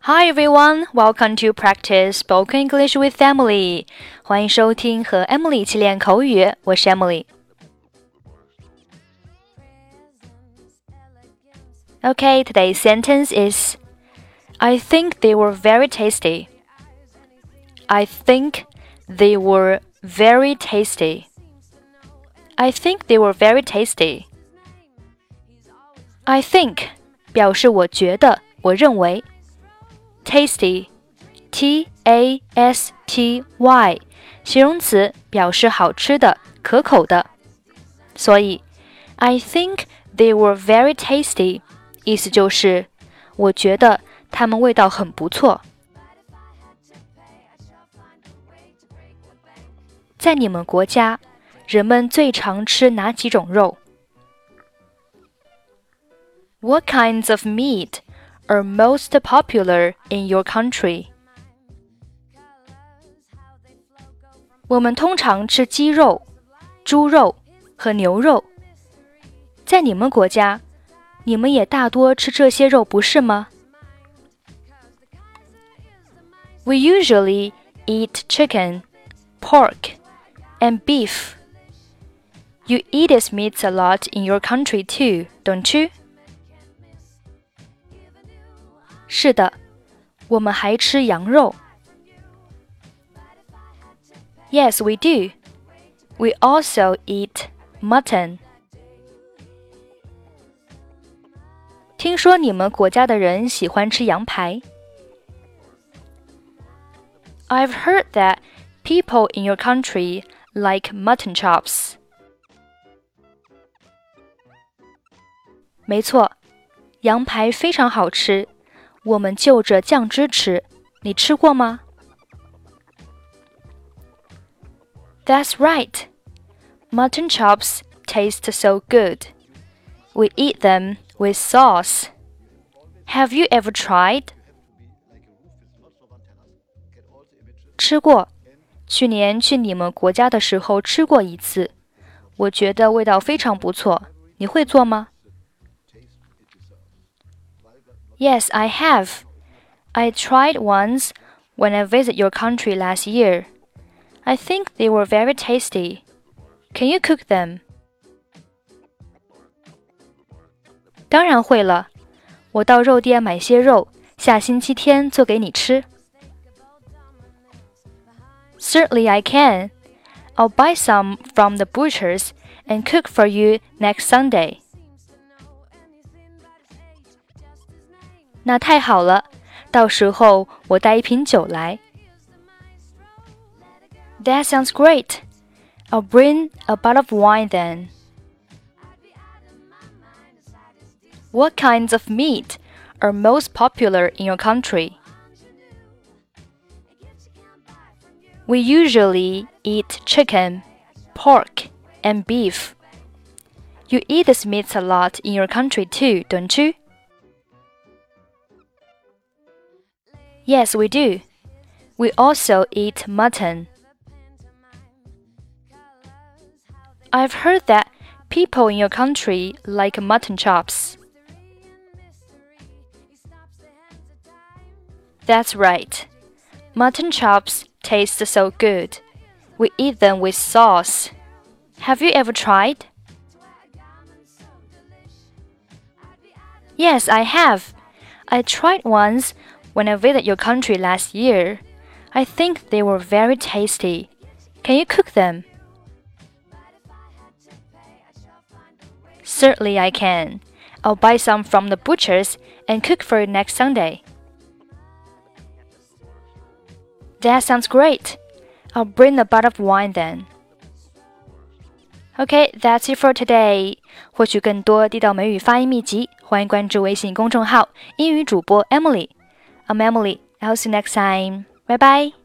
Hi everyone, welcome to practice spoken English with Emily. 欢迎收听和 Emily 一起练口语，我是 Emily。Okay, today's sentence is I think they were very tasty. I think they were very tasty. I think they were very tasty. I think 表示我觉得，我认为。 tasty，t a s t y，形容词，表示好吃的、可口的。所以，I think they were very tasty，意思就是我觉得它们味道很不错。在你们国家，人们最常吃哪几种肉？What kinds of meat are most popular in your country? 我们通常吃鸡肉、猪肉和牛肉。在你们国家，你们也大多吃这些肉，不是吗？We usually eat chicken, pork, and beef. You eat these meats a lot in your country too, don't you? 是的，我们还吃羊肉。Yes, we do. We also eat mutton. 听说你们国家的人喜欢吃羊排。I've heard that people in your country like mutton chops. 没错，羊排非常好吃。 我们就着酱汁吃，你吃过吗？That's right. Mutton chops taste so good. We eat them with sauce. Have you ever tried? 吃过，去年去你们国家的时候吃过一次，我觉得味道非常不错。你会做吗 ？Yes, I have. I tried once when I visited your country last year. I think they were very tasty. Can you cook them? 当然会了，我到肉店买些肉，下星期天做给你吃。Certainly I can. I'll buy some from the butchers and cook for you next Sunday. 那太好了，到时候我带一瓶酒来。That sounds great. I'll bring a bottle of wine then. What kinds of meat are most popular in your country? We usually eat chicken, pork, and beef. You eat these meats a lot in your country too, don't you? Yes, we do. We also eat mutton. I've heard that people in your country like mutton chops. That's right. Mutton chops taste so good. We eat them with sauce. Have you ever tried? Yes, I have. I tried once when I visited your country last year. I think they were very tasty. Can you cook them? Certainly I can. I'll buy some from the butchers and cook for you next Sunday. That sounds great. I'll bring a bottle of wine then. Okay, that's it for today. 获取更多地道美语发音秘籍，欢迎关注微信公众号“英语主播 Emily”。 I'm Emily. I'll see you next time. Bye bye.